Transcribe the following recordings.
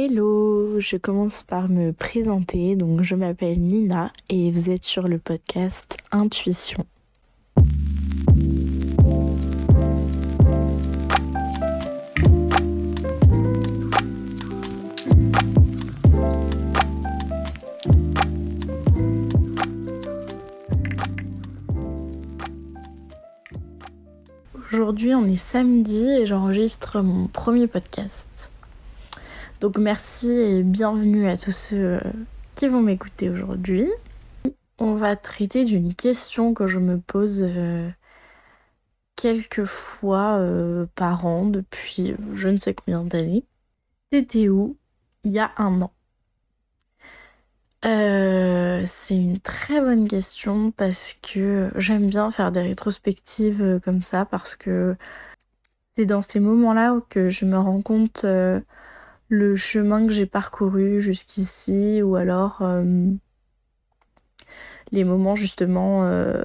Hello, je commence par me présenter. Donc, je m'appelle Nina et vous êtes sur le podcast Intuition. Aujourd'hui, on est samedi et j'enregistre mon premier podcast. Donc merci et bienvenue à tous ceux euh, qui vont m'écouter aujourd'hui. On va traiter d'une question que je me pose euh, quelques fois euh, par an depuis je ne sais combien d'années. T'étais où? Il y a un an c'est une très bonne question parce que j'aime bien faire des rétrospectives comme ça parce que c'est dans ces moments-là que je me rends compte le chemin que j'ai parcouru jusqu'ici ou alors euh, les moments justement euh,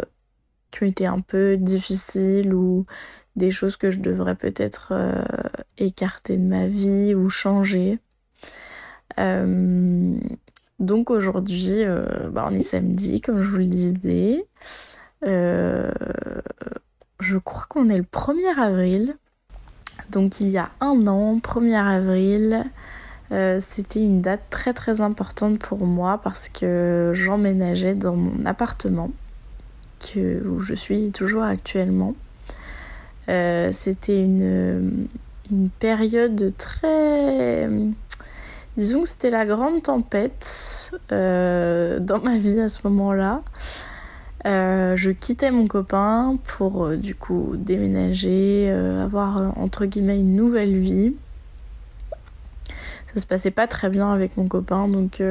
qui ont été un peu difficiles ou des choses que je devrais peut-être euh, écarter de ma vie ou changer. donc aujourd'hui, bah, on est samedi, comme je vous le disais. je crois qu'on est le 1er avril. Donc il y a un an, 1er avril, euh, c'était une date très très importante pour moi parce que j'emménageais dans mon appartement où je suis toujours actuellement. Euh, c'était une, une, période très... Disons que c'était la grande tempête euh, dans ma vie à ce moment-là. Euh, je quittais mon copain pour euh, du coup déménager, euh, avoir entre guillemets une nouvelle vie. Ça se passait pas très bien avec mon copain, donc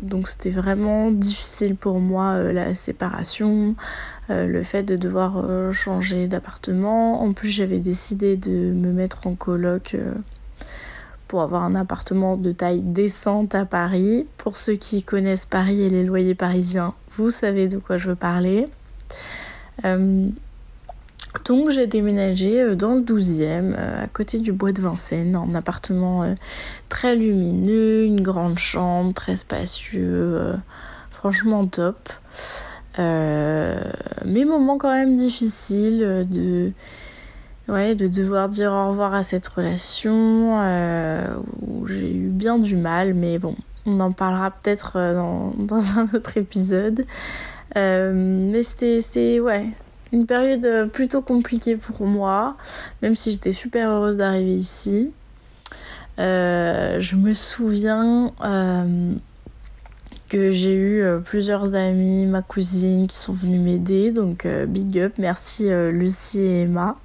donc c'était vraiment difficile pour moi la séparation, le fait de devoir changer d'appartement. En plus j'avais décidé de me mettre en coloc pour avoir un appartement de taille décente à Paris. Pour ceux qui connaissent Paris et les loyers parisiens, vous savez de quoi je veux parler. Euh, donc j'ai déménagé euh, dans le 12e, euh, à côté du bois de Vincennes, un appartement très lumineux, une grande chambre, très spacieux, franchement top. mes moments quand même difficiles de, ouais, de devoir dire au revoir à cette relation, où j'ai eu bien du mal, mais bon, on en parlera peut-être euh, dans, un autre épisode. Euh, mais c'était, ouais, une période euh, plutôt compliquée pour moi, même si j'étais super heureuse d'arriver ici. je me souviens que j'ai eu plusieurs amis, ma cousine qui sont venus m'aider, donc big up, merci Lucie et Emma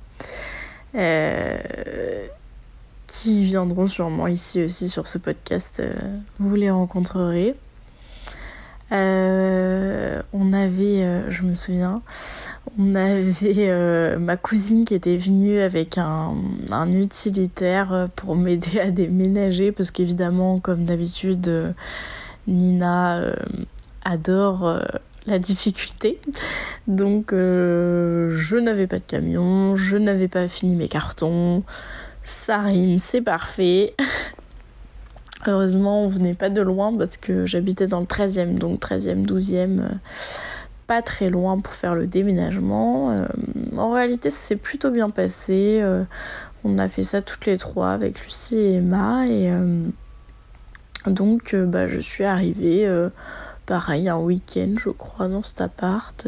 qui viendront sûrement ici aussi sur ce podcast. Euh, vous les rencontrerez. Euh, on avait, euh, je me souviens, on avait ma cousine qui était venue avec un utilitaire pour m'aider à déménager parce qu'évidemment, comme d'habitude, Nina adore la difficulté. Donc je n'avais pas de camion, je n'avais pas fini mes cartons. Ça rime, c'est parfait. Heureusement, on venait pas de loin parce que j'habitais dans le 13e, donc 13e, 12e, euh, pas très loin pour faire le déménagement. Euh, en réalité, ça s'est plutôt bien passé. Euh, on a fait ça toutes les trois avec Lucie et Emma. Et donc, bah, je suis arrivée, pareil, un week-end, je crois, dans cet appart.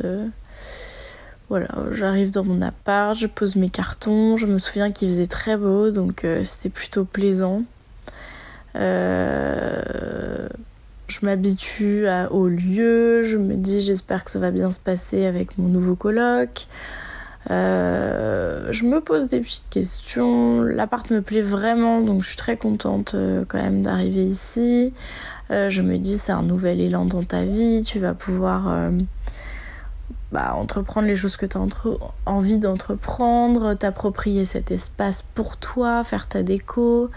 Voilà, j'arrive dans mon appart, je pose mes cartons. Je me souviens qu'il faisait très beau, donc euh, c'était plutôt plaisant. Euh, je m'habitue au lieu, je me dis j'espère que ça va bien se passer avec mon nouveau coloc. Euh, je me pose des petites questions. L'appart me plaît vraiment, donc je suis très contente quand même d'arriver ici. Je me dis c'est un nouvel élan dans ta vie, tu vas pouvoir bah, entreprendre les choses que tu as envie d'entreprendre, t'approprier cet espace pour toi, faire ta déco,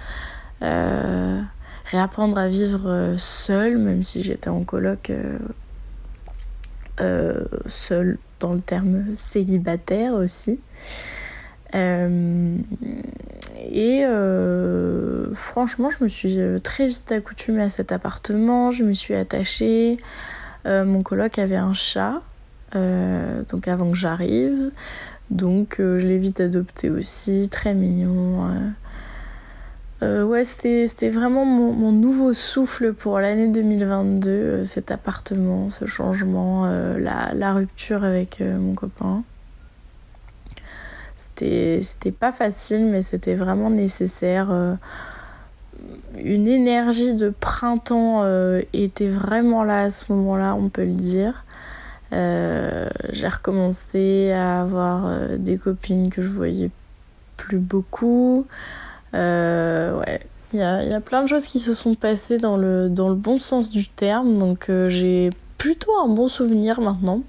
euh, réapprendre à vivre seul, même si j'étais en coloc euh, euh, seul dans le terme célibataire aussi. Et franchement, je me suis très vite accoutumée à cet appartement, je me suis attachée. mon coloc avait un chat, donc avant que j'arrive. Donc je l'ai vite adopté aussi, très mignon. Euh, ouais, c'était vraiment mon, nouveau souffle pour l'année 2022, euh, cet appartement, ce changement, euh, la, rupture avec mon copain. C'était pas facile, mais c'était vraiment nécessaire. une énergie de printemps était vraiment là à ce moment-là, on peut le dire. J'ai recommencé à avoir des copines que je voyais plus beaucoup. Euh, ouais, il y a, y a, plein de choses qui se sont passées dans le, dans le bon sens du terme, donc euh, j'ai plutôt un bon souvenir maintenant.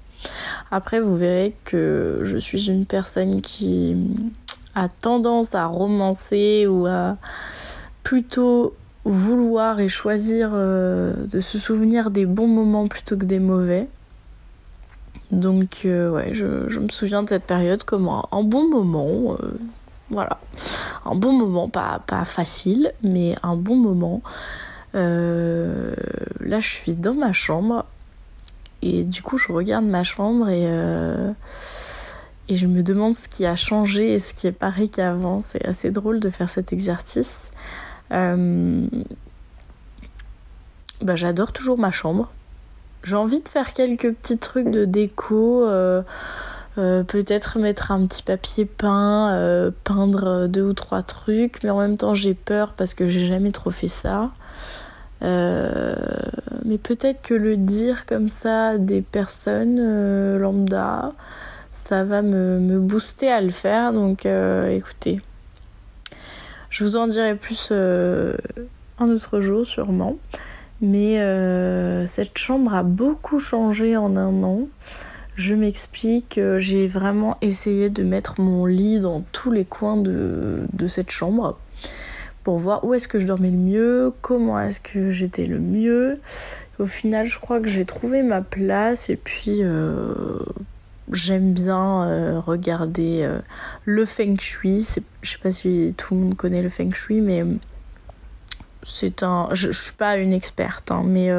Après, vous verrez que je suis une personne qui a tendance à romancer ou à plutôt vouloir et choisir euh, de se souvenir des bons moments plutôt que des mauvais. Donc ouais, je, me souviens de cette période comme un, bon moment. Voilà. Un bon moment, pas, pas facile, mais un bon moment. Euh, là, je suis dans ma chambre. Et du coup, je regarde ma chambre et, euh, et je me demande ce qui a changé et ce qui est pareil qu'avant. C'est assez drôle de faire cet exercice. Euh, bah, J'adore toujours ma chambre. J'ai envie de faire quelques petits trucs de déco. Euh, peut-être mettre un petit papier peint, peindre deux ou trois trucs, mais en même temps j'ai peur parce que j'ai jamais trop fait ça. Euh, mais peut-être que le dire comme ça des personnes lambda, ça va me, me, booster à le faire. Donc écoutez, je vous en dirai plus un autre jour sûrement. Mais cette chambre a beaucoup changé en un an. Je m'explique, euh, j'ai vraiment essayé de mettre mon lit dans tous les coins de, cette chambre pour voir où est-ce que je dormais le mieux, comment est-ce que j'étais le mieux. Au final, je crois que j'ai trouvé ma place et puis euh, j'aime bien euh, regarder le feng shui. Je sais pas si tout le monde connaît le feng shui, mais c'est un. Je, je, suis pas une experte, hein, mais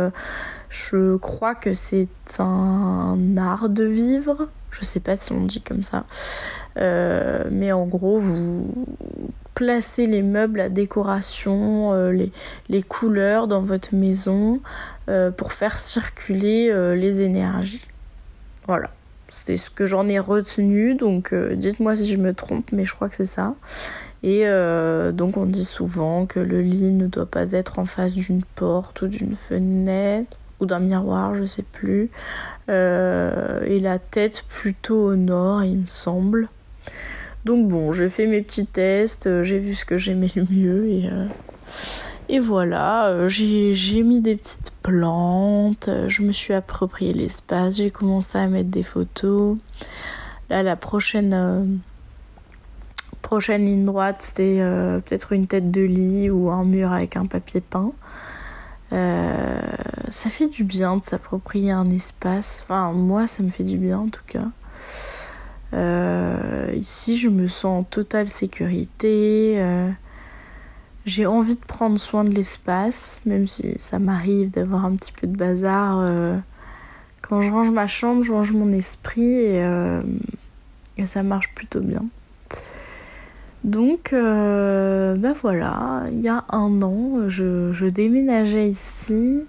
je crois que c'est un art de vivre. Je sais pas si on dit comme ça. Euh, mais en gros, vous placez les meubles, la décoration, euh, les, couleurs dans votre maison euh, pour faire circuler les énergies. Voilà. C'est ce que j'en ai retenu, donc dites-moi si je me trompe, mais je crois que c'est ça. Et donc on dit souvent que le lit ne doit pas être en face d'une porte ou d'une fenêtre ou d'un miroir, je sais plus. Euh, et la tête plutôt au nord, il me semble. Donc bon, j'ai fait mes petits tests, euh, j'ai vu ce que j'aimais le mieux et, euh, voilà, j'ai mis des petites plantes, je me suis approprié l'espace, j'ai commencé à mettre des photos. Là, la prochaine, prochaine ligne droite, c'était peut-être une tête de lit ou un mur avec un papier peint. Euh, ça fait du bien de s'approprier un espace. Enfin, moi, ça me fait du bien en tout cas. Euh, ici, je me sens en totale sécurité. Euh, j'ai envie de prendre soin de l'espace, même si ça m'arrive d'avoir un petit peu de bazar. quand je range ma chambre, je range mon esprit et, ça marche plutôt bien. Donc, euh, ben voilà, il y a un an, je, déménageais ici.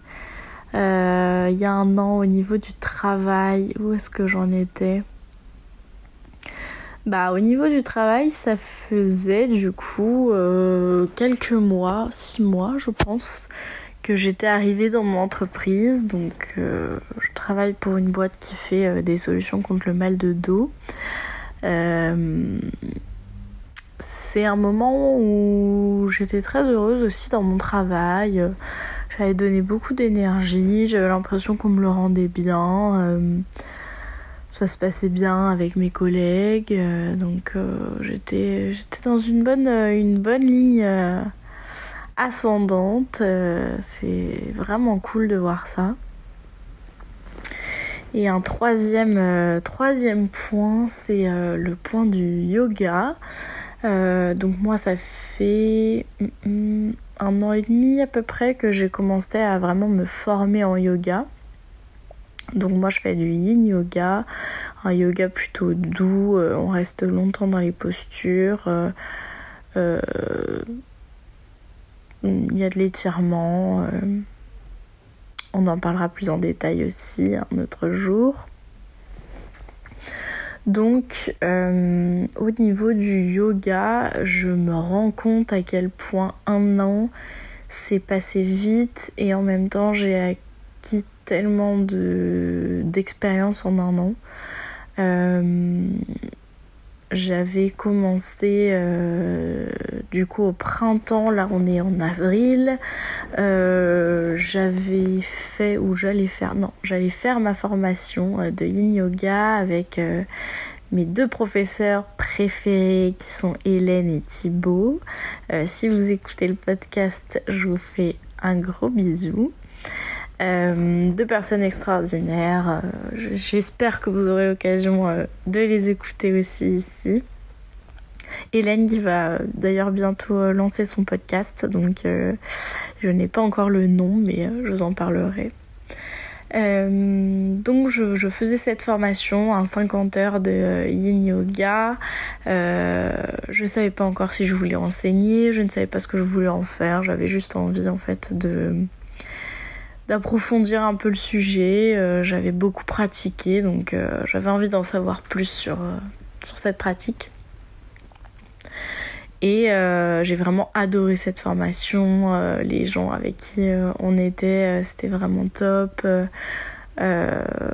Euh, il y a un an, au niveau du travail, où est-ce que j'en étais? Bah, au niveau du travail, ça faisait du coup euh, quelques mois, six mois, je pense, que j'étais arrivée dans mon entreprise. Donc, je travaille pour une boîte qui fait des solutions contre le mal de dos c'est un moment où j'étais très heureuse aussi dans mon travail. J'avais donné beaucoup d'énergie, j'avais l'impression qu'on me le rendait bien. Euh, ça se passait bien avec mes collègues, euh, donc euh, j'étais j'étais dans une bonne une bonne ligne ascendante. c'est vraiment cool de voir ça. Et un troisième, troisième point, c'est le point du yoga. donc moi ça fait mm, mm, un an et demi à peu près que j'ai commencé à vraiment me former en yoga. Donc moi je fais du yin yoga, un yoga plutôt doux, euh, on reste longtemps dans les postures. Euh, euh, il y a de l'étirement. on en parlera plus en détail aussi un autre jour. Donc au niveau du yoga, je me rends compte à quel point un an s'est passé vite et en même temps j'ai acquis tellement d'expérience en un an. Euh, j'avais commencé euh, du coup au printemps, là on est en avril. Euh, j'avais fait ou j'allais faire, non, j'allais faire ma formation de yin yoga avec mes deux professeurs préférés qui sont Hélène et Thibaut. si vous écoutez le podcast, je vous fais un gros bisou. Euh, deux personnes extraordinaires. Euh, j'espère que vous aurez l'occasion euh, de les écouter aussi ici. Hélène qui va d'ailleurs bientôt lancer son podcast, donc je n'ai pas encore le nom, mais je vous en parlerai. donc je, faisais cette formation, un 50 heures de yin yoga. je ne savais pas encore si je voulais enseigner, je ne savais pas ce que je voulais en faire. J'avais juste envie en fait de d'approfondir un peu le sujet. Euh, j'avais beaucoup pratiqué, donc euh, j'avais envie d'en savoir plus sur, euh, sur cette pratique. Et j'ai vraiment adoré cette formation. les gens avec qui on était, c'était vraiment top.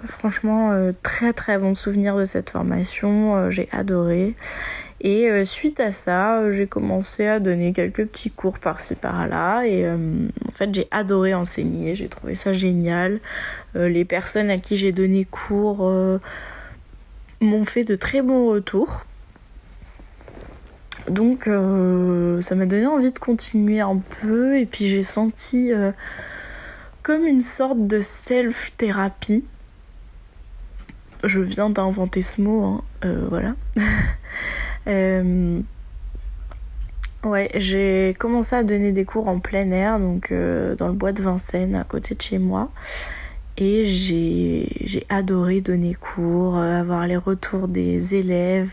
franchement, très très bon souvenir de cette formation. j'ai adoré. Et euh, suite à ça, euh, j'ai commencé à donner quelques petits cours par-ci par-là. Et euh, en fait, j'ai adoré enseigner, j'ai trouvé ça génial. les personnes à qui j'ai donné cours m'ont fait de très bons retours. Donc ça m'a donné envie de continuer un peu et puis j'ai senti comme une sorte de self-thérapie. Je viens d'inventer ce mot, hein. voilà. Euh, ouais, j'ai commencé à donner des cours en plein air, donc euh, dans le bois de Vincennes, à côté de chez moi. Et j'ai adoré donner cours, euh, avoir les retours des élèves,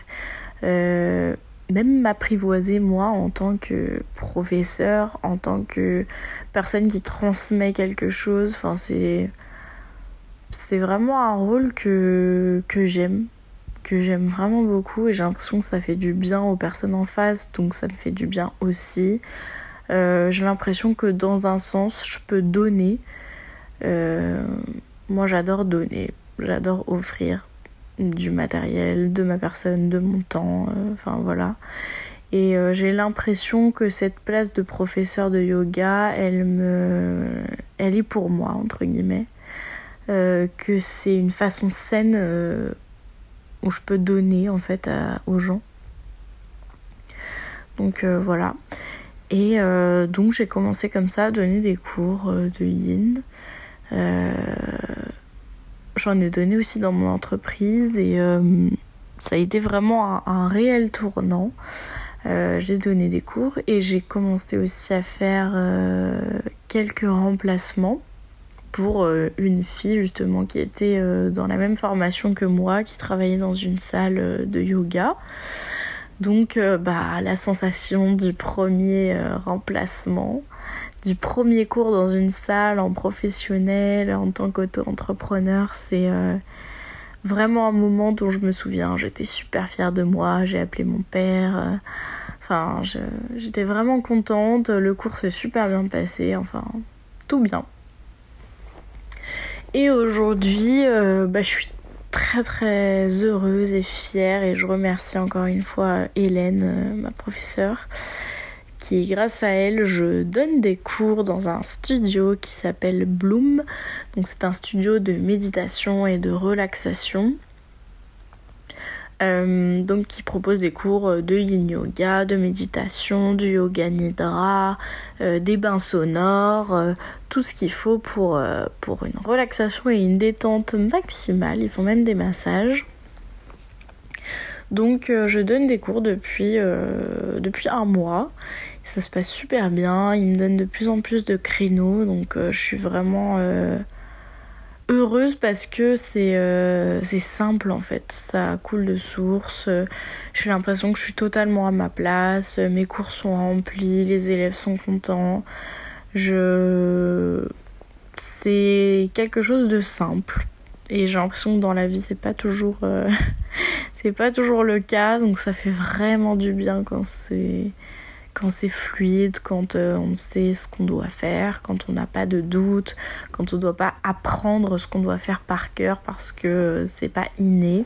même m'apprivoiser moi en tant que professeur, en tant que personne qui transmet quelque chose. Enfin, c'est vraiment un rôle que, que j'aime que j'aime vraiment beaucoup et j'ai l'impression que ça fait du bien aux personnes en face, donc ça me fait du bien aussi. Euh, j'ai l'impression que dans un sens, je peux donner. Euh, moi, j'adore donner, j'adore offrir du matériel, de ma personne, de mon temps, euh, enfin voilà. Et j'ai l'impression que cette place de professeur de yoga, elle me, elle est pour moi entre guillemets, que c'est une façon saine où je peux donner en fait aux gens. Donc euh, voilà. Et euh, donc j'ai commencé comme ça à donner des cours euh, de yin. J'en ai donné aussi dans mon entreprise et ça a été vraiment un réel tournant. j'ai donné des cours et j'ai commencé aussi à faire quelques remplacements pour euh, une fille justement qui était euh, dans la même formation que moi, qui travaillait dans une salle euh, de yoga. Donc bah, la sensation du premier remplacement, du premier cours dans une salle en professionnel, en tant qu'auto-entrepreneur, c'est vraiment un moment dont je me souviens. J'étais super fière de moi, j'ai appelé mon père. Enfin, j'étais vraiment contente. Le cours s'est super bien passé. Enfin, tout bien. Et aujourd'hui, euh, bah, je suis très très heureuse et fière et je remercie encore une fois Hélène, euh, ma professeure, qui grâce à elle, je donne des cours dans un studio qui s'appelle Bloom. Donc c'est un studio de méditation et de relaxation. Euh, donc qui propose des cours de yin yoga, de méditation, du yoga nidra, euh, des bains sonores, euh, tout ce qu'il faut pour, pour une relaxation et une détente maximale. Ils font même des massages. Donc je donne des cours depuis, depuis un mois. Ça se passe super bien. Ils me donnent de plus en plus de créneaux. Donc je suis vraiment heureuse parce que c'est simple en fait. Ça coule de source. J'ai l'impression que je suis totalement à ma place. Mes cours sont remplis. Les élèves sont contents. Je c'est quelque chose de simple et j'ai l'impression que dans la vie c'est pas toujours euh, c'est pas toujours le cas donc ça fait vraiment du bien quand c'est quand c'est fluide, quand euh, on sait ce qu'on doit faire, quand on n'a pas de doute, quand on ne doit pas apprendre ce qu'on doit faire par cœur parce que c'est pas inné.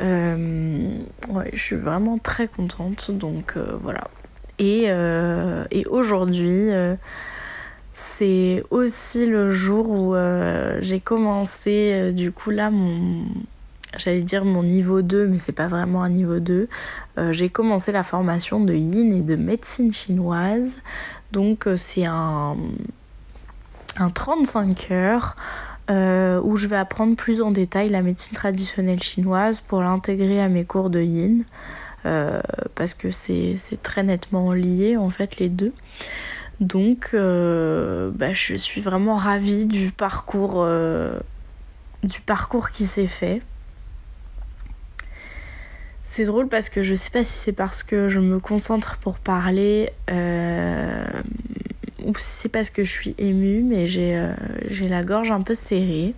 Euh, ouais, je suis vraiment très contente donc voilà. Et, et aujourd'hui c'est aussi le jour où euh, j'ai commencé, euh, du coup là, mon, j'allais dire mon niveau 2, mais c'est pas vraiment un niveau 2. Euh, j'ai commencé la formation de yin et de médecine chinoise. Donc c'est un, un 35 heures où je vais apprendre plus en détail la médecine traditionnelle chinoise pour l'intégrer à mes cours de yin. parce que c'est très nettement lié en fait les deux. Donc, euh, bah, je suis vraiment ravie du parcours, euh, du parcours qui s'est fait. C'est drôle parce que je sais pas si c'est parce que je me concentre pour parler euh, ou si c'est parce que je suis émue, mais j'ai la gorge un peu serrée.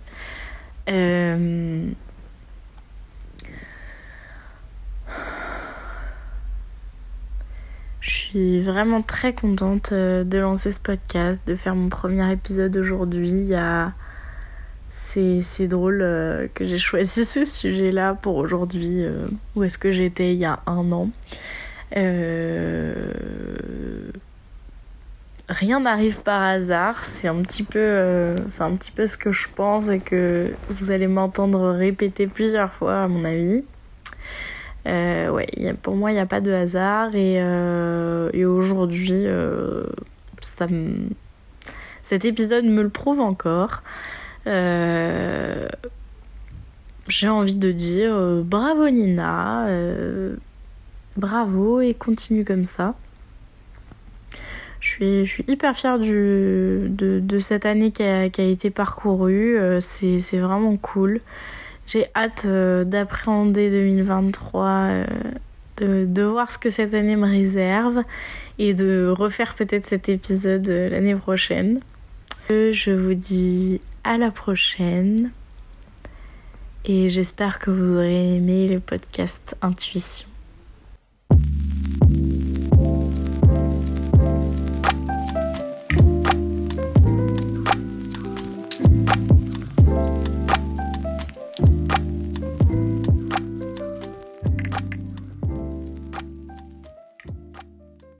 suis vraiment très contente euh, de lancer ce podcast, de faire mon premier épisode aujourd'hui. C'est drôle euh, que j'ai choisi ce sujet-là pour aujourd'hui. Euh, où est-ce que j'étais il y a un an Rien n'arrive par hasard, c'est un petit peu, ce que je pense et que vous allez m'entendre répéter plusieurs fois à mon avis. Euh, ouais, pour moi, il n'y a pas de hasard. Et, euh, aujourd'hui, euh, cet épisode me le prouve encore. Euh, j'ai envie de dire bravo Nina, bravo et continue comme ça. Je suis, je suis hyper fière de, de cette année qui a, qui a été parcourue. c'est vraiment cool. J'ai hâte euh, d'appréhender 2023, euh, de, de, voir ce que cette année me réserve et de refaire peut-être cet épisode euh, l'année prochaine. Je vous dis à la prochaine et j'espère que vous aurez aimé le podcast Intuition.